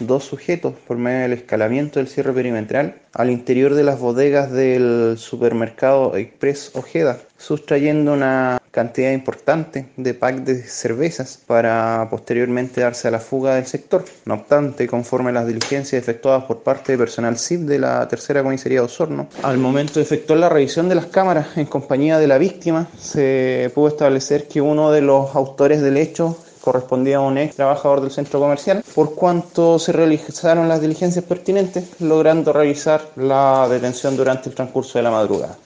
dos sujetos por medio del escalamiento del cierre perimetral al interior de las bodegas del supermercado Express Ojeda, sustrayendo una cantidad importante de packs de cervezas para posteriormente darse a la fuga del sector. No obstante, conforme a las diligencias efectuadas por parte de personal CIP de la tercera comisaría de Osorno, al momento de efectuar la revisión de las cámaras en compañía de la víctima, se pudo establecer que uno de los autores del hecho correspondía a un ex trabajador del centro comercial, por cuanto se realizaron las diligencias pertinentes, logrando realizar la detención durante el transcurso de la madrugada.